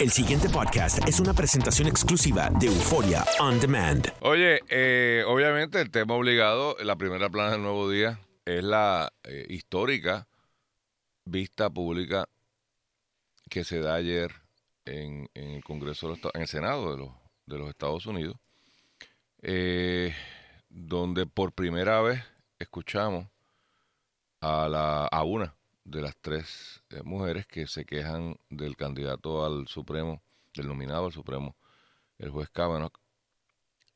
El siguiente podcast es una presentación exclusiva de Euforia On Demand. Oye, eh, obviamente el tema obligado, la primera plana del nuevo día, es la eh, histórica vista pública que se da ayer en, el Congreso, de los en el Senado de los, de los Estados Unidos, eh, donde por primera vez escuchamos a, la, a una de las tres eh, mujeres que se quejan del candidato al Supremo, del nominado al Supremo, el juez Kavanaugh.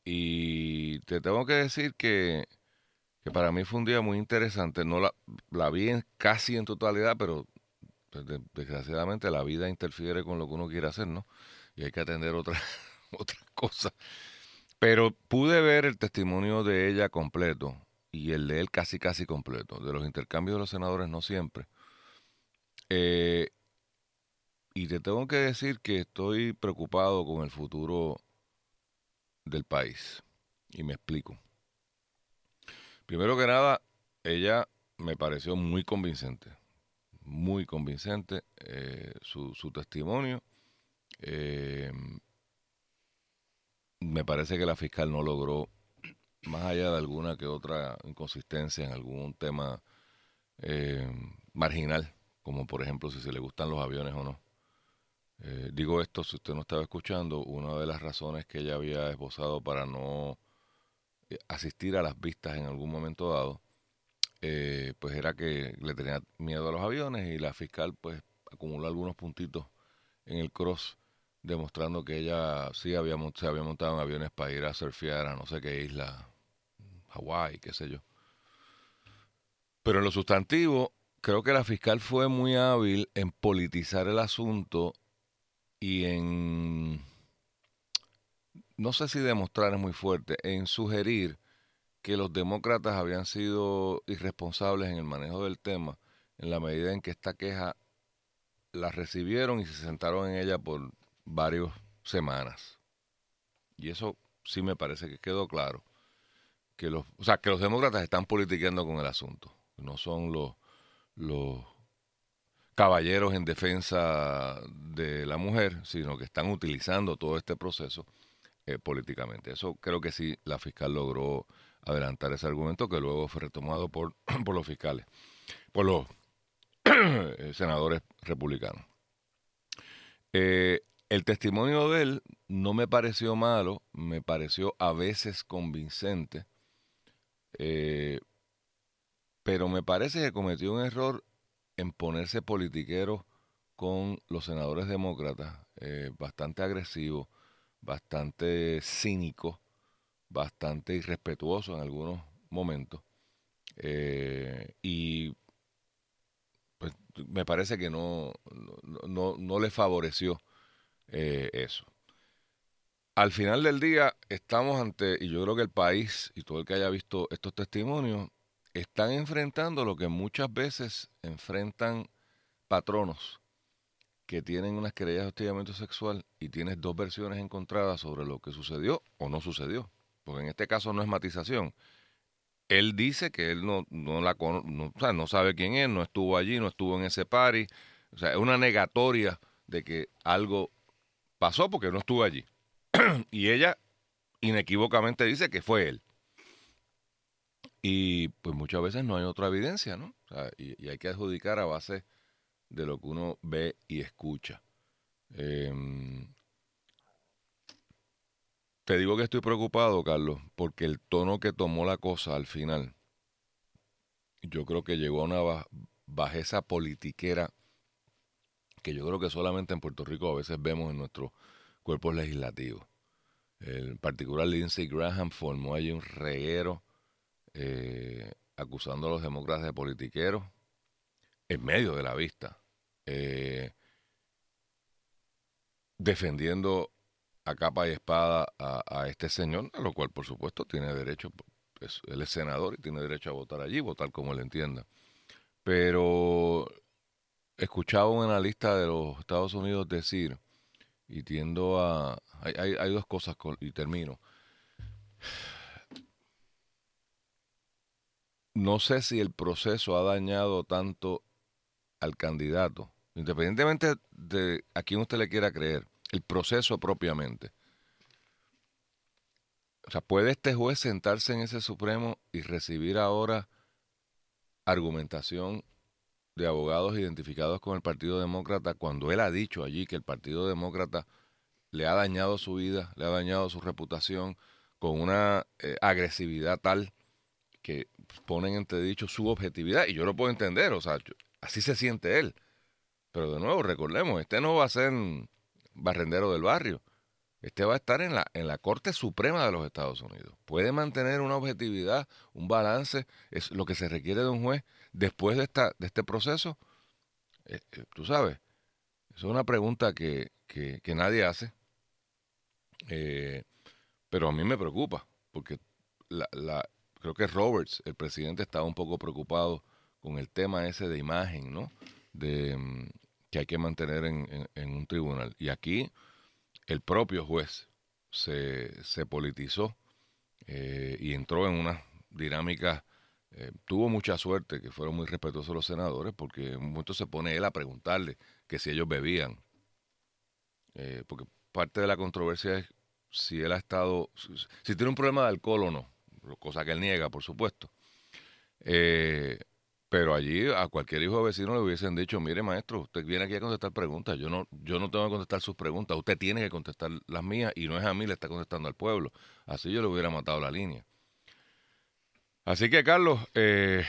Y te tengo que decir que, que para mí fue un día muy interesante. No la, la vi en- casi en totalidad, pero pues, de- desgraciadamente la vida interfiere con lo que uno quiere hacer, ¿no? Y hay que atender otras otras cosas. Pero pude ver el testimonio de ella completo y el de él casi casi completo. De los intercambios de los senadores no siempre. Eh, y te tengo que decir que estoy preocupado con el futuro del país. Y me explico. Primero que nada, ella me pareció muy convincente. Muy convincente eh, su, su testimonio. Eh, me parece que la fiscal no logró, más allá de alguna que otra inconsistencia en algún tema eh, marginal, como por ejemplo si se le gustan los aviones o no. Eh, digo esto, si usted no estaba escuchando, una de las razones que ella había esbozado para no eh, asistir a las vistas en algún momento dado, eh, pues era que le tenía miedo a los aviones y la fiscal pues acumuló algunos puntitos en el cross demostrando que ella sí había, se había montado en aviones para ir a surfear a no sé qué isla, Hawái, qué sé yo. Pero en lo sustantivo, creo que la fiscal fue muy hábil en politizar el asunto y en, no sé si demostrar es muy fuerte, en sugerir que los demócratas habían sido irresponsables en el manejo del tema en la medida en que esta queja la recibieron y se sentaron en ella por varias semanas. Y eso sí me parece que quedó claro. Que los, o sea, que los demócratas están politiqueando con el asunto. No son los, los caballeros en defensa de la mujer, sino que están utilizando todo este proceso eh, políticamente. Eso creo que sí la fiscal logró adelantar ese argumento que luego fue retomado por, por los fiscales, por los eh, senadores republicanos. Eh, el testimonio de él no me pareció malo, me pareció a veces convincente, pero me parece que cometió un error en ponerse politiquero con los senadores demócratas, eh, bastante agresivo, bastante cínico, bastante irrespetuoso en algunos momentos. eh, y pues, me parece que no, no, no, no le favoreció eh, eso. Al final del día estamos ante, y yo creo que el país y todo el que haya visto estos testimonios, están enfrentando lo que muchas veces enfrentan patronos que tienen unas querellas de hostigamiento sexual y tienes dos versiones encontradas sobre lo que sucedió o no sucedió. Porque en este caso no es matización. Él dice que él no, no la no, o sea, no sabe quién es, no estuvo allí, no estuvo en ese party. O sea, es una negatoria de que algo pasó porque no estuvo allí. y ella inequívocamente dice que fue él. Y pues muchas veces no hay otra evidencia, ¿no? O sea, y, hay que adjudicar a base de lo que uno ve y escucha. Em, te digo que estoy preocupado, Carlos, porque el tono que tomó la cosa al final, yo creo que llegó a una bajeza politiquera que yo creo que solamente en Puerto Rico a veces vemos en nuestros cuerpos legislativos. En particular, Lindsey Graham formó allí un reguero eh, acusando a los demócratas de politiqueros en medio de la vista, eh, defendiendo a capa y espada a, este señor, a lo cual por supuesto tiene derecho, pues, él es senador y tiene derecho a votar allí, votar como él entienda. Pero escuchaba un analista de los Estados Unidos decir, y tiendo a... Hay, dos cosas, y termino. No sé si el proceso ha dañado tanto al candidato, independientemente de a quién usted le quiera creer, el proceso propiamente. O sea, ¿puede este juez sentarse en ese Supremo y recibir ahora argumentación de abogados identificados con el Partido Demócrata cuando él ha dicho allí que el Partido Demócrata le ha dañado su vida, le ha dañado su reputación con una eh, agresividad tal que ponen entre dicho su objetividad y yo lo puedo entender, o sea, así se siente él. Pero de nuevo, recordemos, este no va a ser barrendero del barrio. Este va a estar en la, en la Corte Suprema de los Estados Unidos. Puede mantener una objetividad, un balance, es lo que se requiere de un juez después de, esta, de este proceso? Eh, eh, tú sabes, es una pregunta que, que, nadie hace, eh, pero a mí me preocupa, porque la, creo que Roberts, el presidente, estaba un poco preocupado con el tema ese de imagen, ¿no? De, mm, que hay que mantener en, un tribunal. Y aquí el propio juez se, se politizó y entró en una dinámica eh, tuvo mucha suerte que fueron muy respetuosos los senadores porque en un momento se pone él a preguntarle que si ellos bebían. Eh, porque parte de la controversia es si él ha estado, si, tiene un problema de alcohol o no, cosa que él niega, por supuesto. Eh, pero allí a cualquier hijo de vecino le hubiesen dicho, mire maestro, usted viene aquí a contestar preguntas, yo no, yo no tengo que contestar sus preguntas, usted tiene que contestar las mías y no es a mí, le está contestando al pueblo. Así yo le hubiera matado la línea. Así que, Carlos, eh,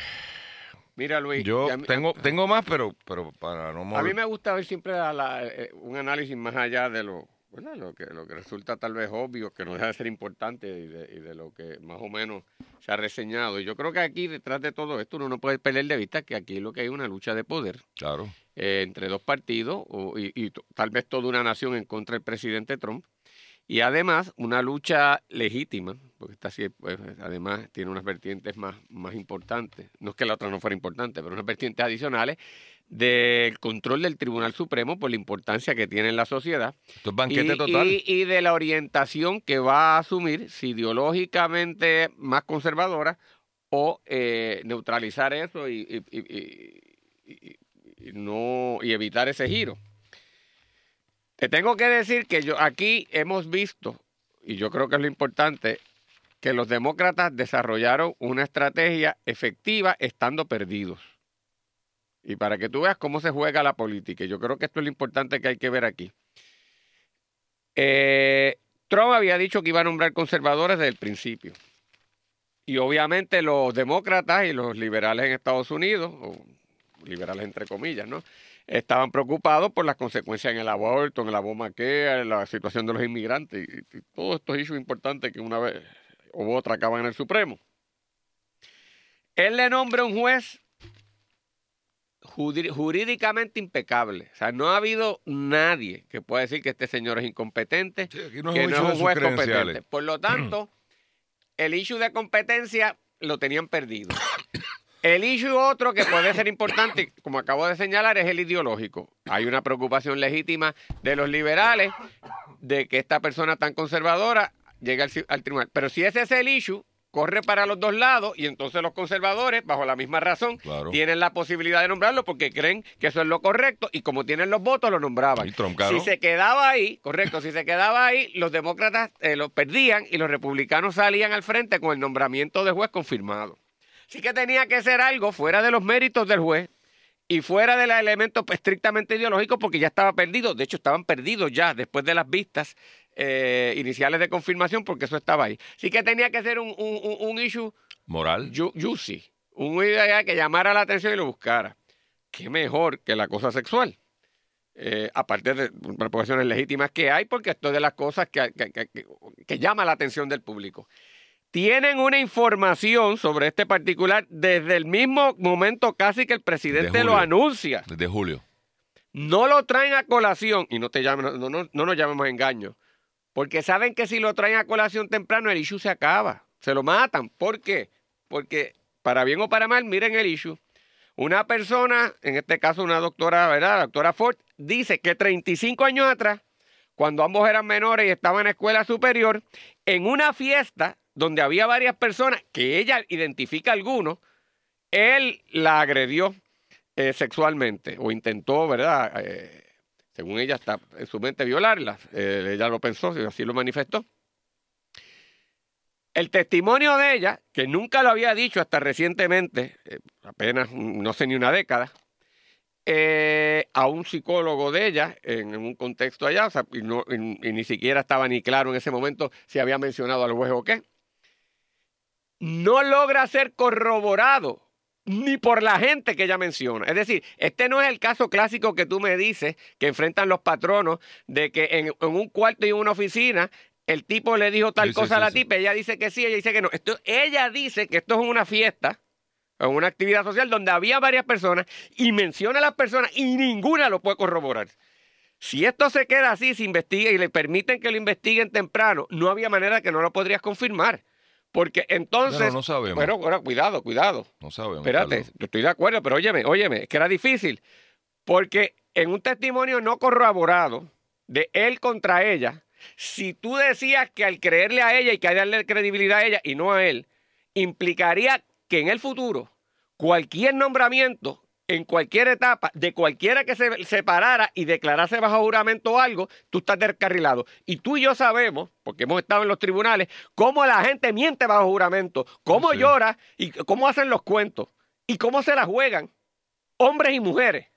Mira, Luis. Yo tengo, tengo más, pero, pero para no A mí me gusta ver siempre eh, un análisis más allá de lo, bueno, lo, que, lo que resulta tal vez obvio, que no deja de ser importante y de, lo que más o menos se ha reseñado. Y yo creo que aquí, detrás de todo esto, uno no puede perder de vista que aquí lo que hay una lucha de poder. Claro. Eh, entre dos partidos y, y tal vez toda una nación en contra del presidente Trump. Y además, una lucha legítima, porque esta sí, pues, además tiene unas vertientes más, más importantes, no es que la otra no fuera importante, pero unas vertientes adicionales del control del Tribunal Supremo por la importancia que tiene en la sociedad. Total. Y, de la orientación que va a asumir, si ideológicamente más conservadora, o eh, neutralizar eso y, no, y evitar ese giro. Te tengo que decir que yo aquí hemos visto, y yo creo que es lo importante, que los demócratas desarrollaron una estrategia efectiva estando perdidos. Y para que tú veas cómo se juega la política, yo creo que esto es lo importante que hay que ver aquí. Eh, Trump había dicho que iba a nombrar conservadores desde el principio. Y obviamente los demócratas y los liberales en Estados Unidos, o liberales entre comillas, ¿no? estaban preocupados por las consecuencias en el aborto, en la bomba en la situación de los inmigrantes y, todos estos hechos importantes que una vez u otra acaban en el Supremo. Él le nombra un juez jurídicamente impecable. O sea, no ha habido nadie que pueda decir que este señor es incompetente, que no es un juez competente. Por lo tanto, el issue de competencia lo tenían perdido. El issue otro que puede ser importante, como acabo de señalar, es el ideológico. Hay una preocupación legítima de los liberales de que esta persona tan conservadora llegue al, tribunal. Pero si ese es el issue, corre para los dos lados y entonces los conservadores, bajo la misma razón, tienen la posibilidad de nombrarlo porque creen que eso es lo correcto y como tienen los votos lo nombraban. si se quedaba ahí, correcto, si se quedaba ahí, los demócratas eh, lo perdían y los republicanos salían al frente con el nombramiento de juez confirmado. Sí que tenía que ser algo fuera de los méritos del juez y fuera del elemento estrictamente ideológico porque ya estaba perdido. De hecho, estaban perdidos ya después de las vistas eh, iniciales de confirmación porque eso estaba ahí. Sí que tenía que ser un, un, issue moral. Juicy. Un idea que llamara la atención y lo buscara. Qué mejor que la cosa sexual. Eh, aparte de proporciones legítimas que hay, porque esto es de las cosas que, que llama la atención del público tienen una información sobre este particular desde el mismo momento casi que el presidente lo anuncia. Desde julio. No lo traen a colación, y no, te llamen, no, no, nos llamemos engaño, porque saben que si lo traen a colación temprano, el issue se acaba, se lo matan. ¿Por qué? Porque para bien o para mal, miren el issue. Una persona, en este caso una doctora, ¿verdad? La doctora Ford, dice que 35 años atrás, cuando ambos eran menores y estaban en escuela superior, en una fiesta donde había varias personas que ella identifica algunos, él la agredió eh, sexualmente o intentó, ¿verdad? Eh, según ella está en su mente violarla. Eh, ella lo pensó y así lo manifestó. El testimonio de ella, que nunca lo había dicho hasta recientemente, apenas no sé ni una década, a un psicólogo de ella en un contexto allá, y, y, ni siquiera estaba ni claro en ese momento si había mencionado al juez o qué no logra ser corroborado ni por la gente que ella menciona. Es decir, este no es el caso clásico que tú me dices que enfrentan los patronos de que en, un cuarto y en una oficina el tipo le dijo tal cosa a la tipa, ella dice que sí, ella dice que no. Esto, ella dice que esto es una fiesta, o una actividad social donde había varias personas y menciona a las personas y ninguna lo puede corroborar. Si esto se queda así, se investiga y le permiten que lo investiguen temprano, no había manera que no lo podrías confirmar. Porque entonces. no sabemos. Bueno, bueno, cuidado, cuidado. No sabemos. Espérate, estoy de acuerdo, pero óyeme, óyeme, es que era difícil. Porque en un testimonio no corroborado de él contra ella, si tú decías que al creerle a ella y que darle credibilidad a ella y no a él, implicaría que en el futuro cualquier nombramiento en cualquier etapa de cualquiera que se separara y declarase bajo juramento algo, tú estás descarrilado. Y tú y yo sabemos, porque hemos estado en los tribunales, cómo la gente miente bajo juramento, cómo llora y cómo hacen los cuentos y cómo se la juegan, hombres y mujeres.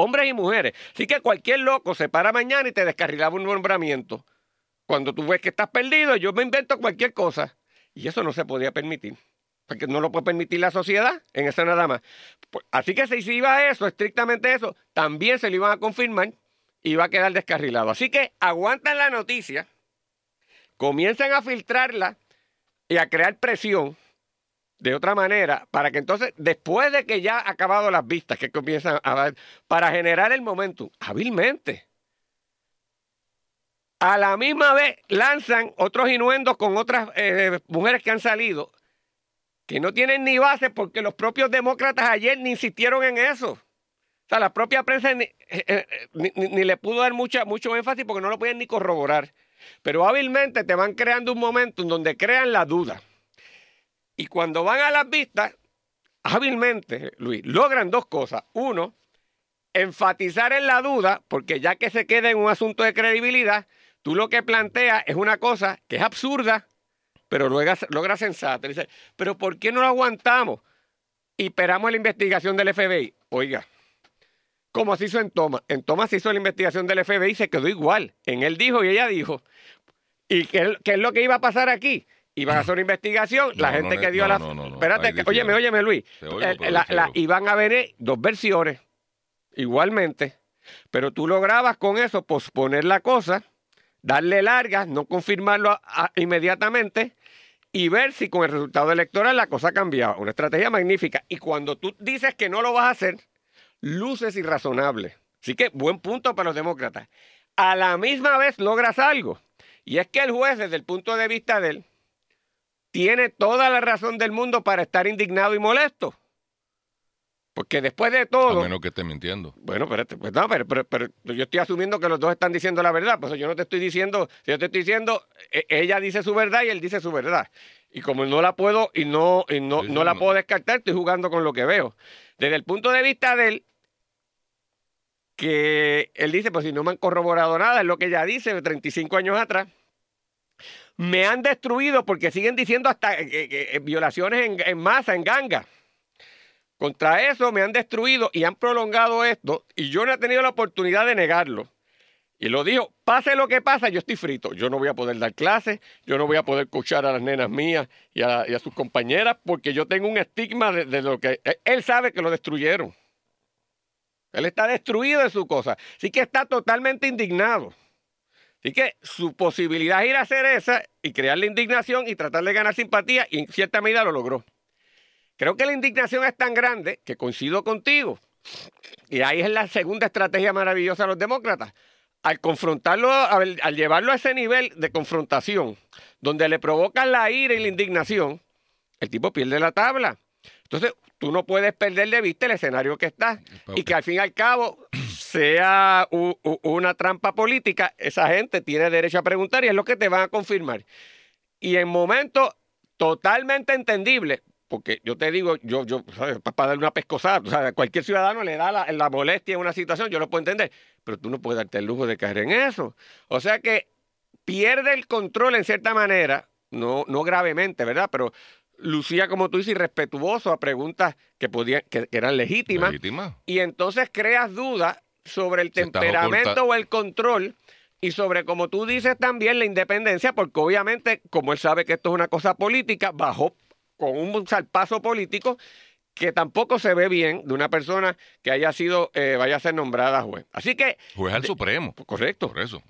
Hombres y mujeres. Así que cualquier loco se para mañana y te descarrilaba un nombramiento. Cuando tú ves que estás perdido, yo me invento cualquier cosa. Y eso no se podía permitir porque no lo puede permitir la sociedad en eso nada más. Pues, así que si se iba eso, estrictamente eso, también se lo iban a confirmar y va a quedar descarrilado. Así que aguantan la noticia, comienzan a filtrarla y a crear presión de otra manera para que entonces, después de que ya ha acabado las vistas, que comienzan a dar, para generar el momento hábilmente. A la misma vez lanzan otros inuendos con otras eh, mujeres que han salido que no tienen ni base porque los propios demócratas ayer ni insistieron en eso. O sea, la propia prensa ni, eh, eh, le pudo dar mucho énfasis porque no lo pueden ni corroborar. Pero hábilmente te van creando un momento en donde crean la duda. Y cuando van a las vistas, hábilmente, Luis, logran dos cosas. Uno, enfatizar en la duda, porque ya que se queda en un asunto de credibilidad, tú lo que planteas es una cosa que es absurda, pero logra, logra sensata. Dice, pero ¿por qué no lo aguantamos? Y esperamos la investigación del FBI. Oiga, como se hizo en Thomas. En Thomas se hizo la investigación del FBI y se quedó igual. En él dijo y ella dijo. ¿Y qué, es lo que iba a pasar aquí? Iban a hacer una investigación, la gente que dio a la... Espérate, óyeme, óyeme, Luis. la, iban a ver dos versiones, igualmente. Pero tú lograbas con eso posponer la cosa, darle largas, no confirmarlo inmediatamente y ver si con el resultado electoral la cosa cambiaba. Una estrategia magnífica. Y cuando tú dices que no lo vas a hacer, luces irrazonable. Así que buen punto para los demócratas. A la misma vez logras algo. Y es que el juez, desde el punto de vista de él, tiene toda la razón del mundo para estar indignado y molesto. Porque después de todo. A menos que esté mintiendo. Bueno, espérate, pues no, pero, pero, yo estoy asumiendo que los dos están diciendo la verdad. Pues yo no te estoy diciendo, yo te estoy diciendo, e, ella dice su verdad y él dice su verdad. Y como no la puedo y no, y no, no la puedo descartar, estoy jugando con lo que veo. Desde el punto de vista de él, que él dice, pues si no me han corroborado nada, es lo que ella dice de 35 años atrás. Me han destruido porque siguen diciendo hasta eh, eh, eh, violaciones en, en masa, en ganga Contra eso me han destruido y han prolongado esto y yo no he tenido la oportunidad de negarlo. Y lo dijo, pase lo que pasa, yo estoy frito. Yo no voy a poder dar clases, yo no voy a poder escuchar a las nenas mías y a, sus compañeras porque yo tengo un estigma de, lo que... Él sabe que lo destruyeron. Él está destruido de su cosa. Así que está totalmente indignado. Así que su posibilidad es ir a hacer esa y crear la indignación y tratar de ganar simpatía y en cierta medida lo logró. Creo que la indignación es tan grande que coincido contigo. Y ahí es la segunda estrategia maravillosa de los demócratas. Al confrontarlo, al, llevarlo a ese nivel de confrontación, donde le provocan la ira y la indignación, el tipo pierde la tabla. Entonces, tú no puedes perder de vista el escenario que está. Y que al fin y al cabo sea una trampa política, esa gente tiene derecho a preguntar y es lo que te van a confirmar. Y en momentos totalmente entendibles, porque yo te digo, yo, yo, para darle una pescosada, o sea, cualquier ciudadano le da la, molestia en una situación, yo lo puedo entender, pero tú no puedes darte el lujo de caer en eso. O sea que pierde el control en cierta manera, no, no gravemente, ¿verdad? Pero lucía, como tú dices, irrespetuoso a preguntas que, podían, que, eran legítimas. Y entonces creas dudas sobre el temperamento o el control y sobre, como tú dices, también la independencia, porque obviamente, como él sabe que esto es una cosa política, bajó con un salpazo político que tampoco se ve bien de una persona que haya sido, eh, vaya a ser nombrada juez. Así que... Juez al Supremo. Correcto. Por eso.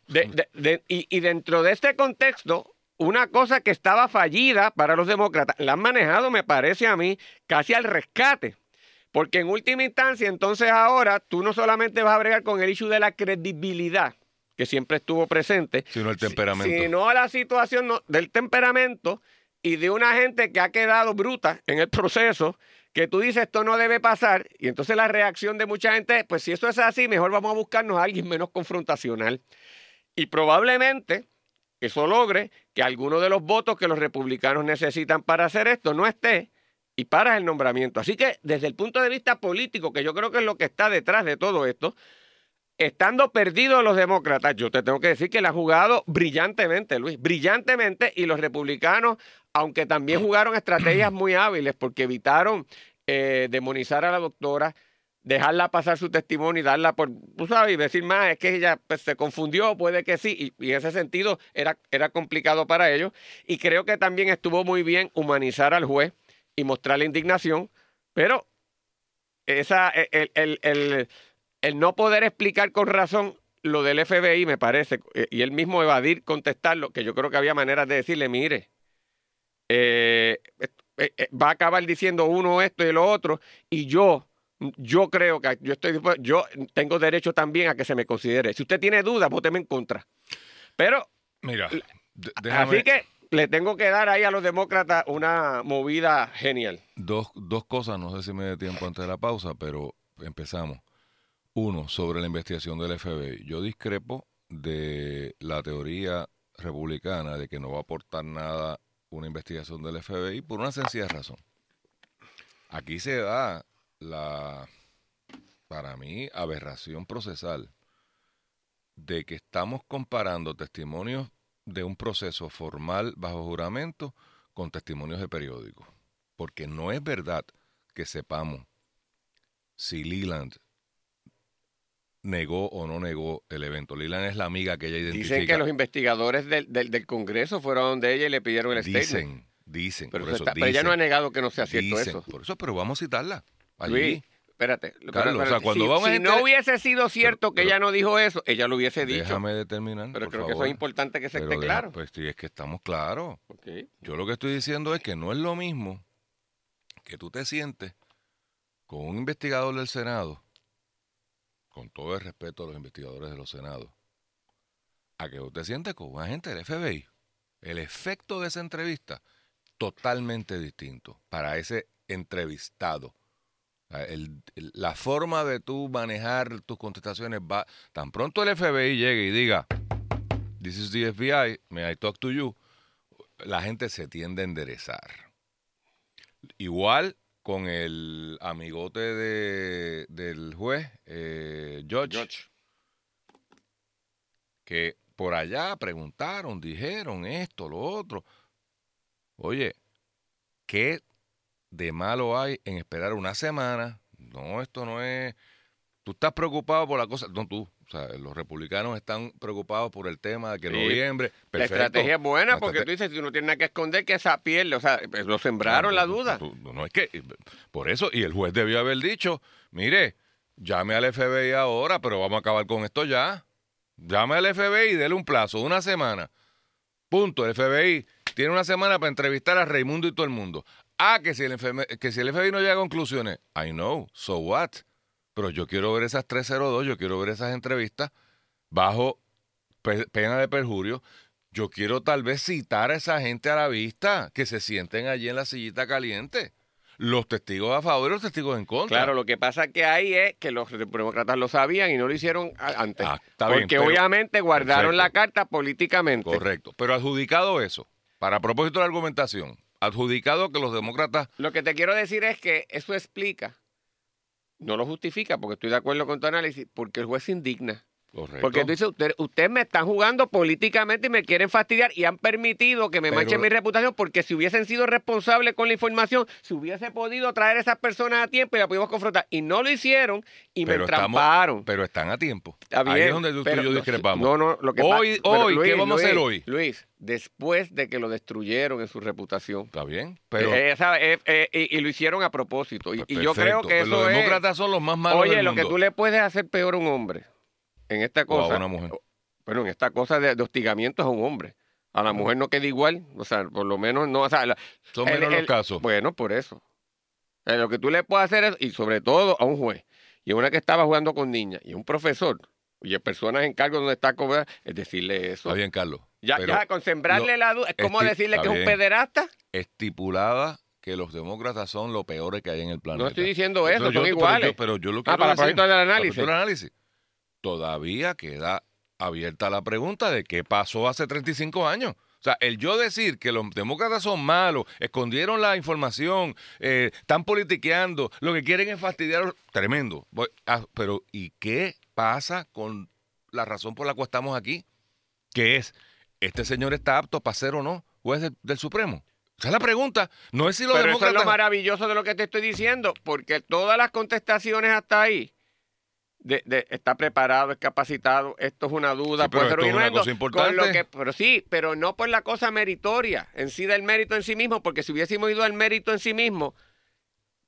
y, y, dentro de este contexto, una cosa que estaba fallida para los demócratas, la han manejado, me parece a mí, casi al rescate. Porque en última instancia, entonces ahora, tú no solamente vas a bregar con el issue de la credibilidad, que siempre estuvo presente, sino el temperamento. Sino la situación del temperamento y de una gente que ha quedado bruta en el proceso, que tú dices esto no debe pasar, y entonces la reacción de mucha gente, pues si eso es así, mejor vamos a buscarnos a alguien menos confrontacional. Y probablemente eso logre que alguno de los votos que los republicanos necesitan para hacer esto no esté y para el nombramiento. Así que desde el punto de vista político, que yo creo que es lo que está detrás de todo esto, estando perdidos los demócratas, yo te tengo que decir que le ha jugado brillantemente, Luis, brillantemente, y los republicanos aunque también jugaron estrategias muy hábiles porque evitaron eh, demonizar a la doctora, dejarla pasar su testimonio y darla por, sabes, y decir más, es que ella pues, se confundió, puede que sí, y, en ese sentido era, era complicado para ellos. Y creo que también estuvo muy bien humanizar al juez y mostrarle indignación, pero esa, el, el, el, el no poder explicar con razón lo del FBI, me parece, eh, y él mismo evadir contestarlo, que yo creo que había maneras de decirle, mire, eh, eh, eh, va a acabar diciendo uno esto y lo otro, y yo, yo creo que yo estoy yo tengo derecho también a que se me considere. Si usted tiene dudas, voteme en contra. Pero, mira, así que le tengo que dar ahí a los demócratas una movida genial. Dos, dos cosas, no sé si me dé tiempo antes de la pausa, pero empezamos. Uno, sobre la investigación del FBI. Yo discrepo de la teoría republicana de que no va a aportar nada una investigación del FBI por una sencilla razón. Aquí se da la, para mí, aberración procesal de que estamos comparando testimonios de un proceso formal bajo juramento con testimonios de periódicos. Porque no es verdad que sepamos si Leland negó o no negó el evento. Lilan es la amiga que ella identifica. Dicen que los investigadores del, del, Congreso fueron donde ella y le pidieron el dicen, Dicen, dicen. Pero, ella no ha negado que no sea cierto eso. Por eso, pero vamos a citarla. Allí. Luis, espérate. si, no hubiese sido cierto que ella no dijo eso, ella lo hubiese dicho. Déjame determinar. Pero creo que eso es importante que se esté claro. Pues sí, es que estamos claros. Yo lo que estoy diciendo es que no es lo mismo que tú te sientes con un investigador del Senado con todo el respeto a los investigadores de los senados, a que usted siente con un agente del FBI. El efecto de esa entrevista, totalmente distinto para ese entrevistado. la forma de tú manejar tus contestaciones va. Tan pronto el FBI llegue y diga, This is the FBI, may I talk to you, la gente se tiende a enderezar. Igual con el amigote de, del juez, eh, George, que por allá preguntaron, dijeron esto, lo otro. Oye, ¿qué de malo hay en esperar una semana? No, esto no es... Tú estás preocupado por la cosa, no tú, o sea, los republicanos están preocupados por el tema de que en noviembre. La estrategia es buena porque tú dices, si uno tiene nada que esconder, que esa piel, o sea, pues, lo sembraron la duda. no, es que, por eso, y el juez debió haber dicho, mire, llame al FBI ahora, pero vamos a acabar con esto ya. Llame al FBI y dele un plazo, una semana. Punto. El FBI tiene una semana para entrevistar a Raimundo y todo el mundo. Ah, que si el, que si el FBI no llega a conclusiones, I know, so what? Pero yo quiero ver esas 302, yo quiero ver esas entrevistas bajo pena de perjurio. Yo quiero tal vez citar a esa gente a la vista, que se sienten allí en la sillita caliente. Los testigos a favor y los testigos en contra. Claro, lo que pasa que ahí es que los demócratas lo sabían y no lo hicieron antes. Ah, porque obviamente guardaron la carta políticamente. Correcto. Pero adjudicado eso, para propósito de la argumentación, adjudicado que los demócratas... Lo que te quiero decir es que eso explica no lo justifica, porque estoy de acuerdo con tu análisis, porque el juez se indigna. Porque tú dices, ustedes usted me están jugando políticamente y me quieren fastidiar y han permitido que me manche mi reputación porque si hubiesen sido responsables con la información, si hubiese podido traer a esas personas a tiempo y la pudimos confrontar. Y no lo hicieron y me tramparon. Pero están a tiempo. Ahí es donde tú, y yo discrepamos. No, no, lo que hoy, hoy ¿qué vamos a hacer hoy? Luis, después de que lo destruyeron en su reputación. Está bien, pero... Eh, eh, eh, y, lo hicieron a propósito. Y, yo creo que eso Los demócratas son los más malos Oye, lo que tú le puedes hacer peor a un hombre en esta cosa. a una mujer. Bueno, en esta cosa de, hostigamiento es a un hombre. A la mujer no queda igual. O sea, por lo menos no. O sea, Son menos los casos. Bueno, por eso. lo que tú le puedes hacer es, y sobre todo a un juez, y a una que estaba jugando con niñas, y a un profesor, y a personas en cargo donde está cobrando, es decirle eso. Está bien, Carlos. Ya, ya con sembrarle la duda, es como decirle que es un pederasta. Estipulada que los demócratas son lo peores que hay en el planeta. No estoy diciendo eso, son iguales. Pero yo, lo que ah, para el del análisis. análisis todavía queda abierta la pregunta de qué pasó hace 35 años. O sea, el yo decir que los demócratas son malos, escondieron la información, eh, están politiqueando, lo que quieren es fastidiar, tremendo. Ah, pero, ¿y qué pasa con la razón por la cual estamos aquí? Que es, ¿este señor está apto para ser o no juez del, Supremo? Esa es la pregunta. No es si los Pero demócratas... Eso es lo maravilloso de lo que te estoy diciendo, porque todas las contestaciones hasta ahí de, está preparado, es capacitado, esto es una duda, puede ser una cosa importante. pero sí, pero no por la cosa meritoria, en sí del mérito en sí mismo, porque si hubiésemos ido al mérito en sí mismo,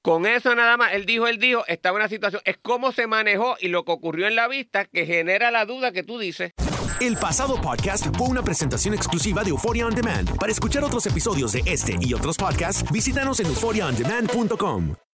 con eso nada más, él dijo, él dijo, estaba en una situación, es cómo se manejó y lo que ocurrió en la vista que genera la duda que tú dices. El pasado podcast fue una presentación exclusiva de Euphoria On Demand. Para escuchar otros episodios de este y otros podcasts, visítanos en euphoriaondemand.com.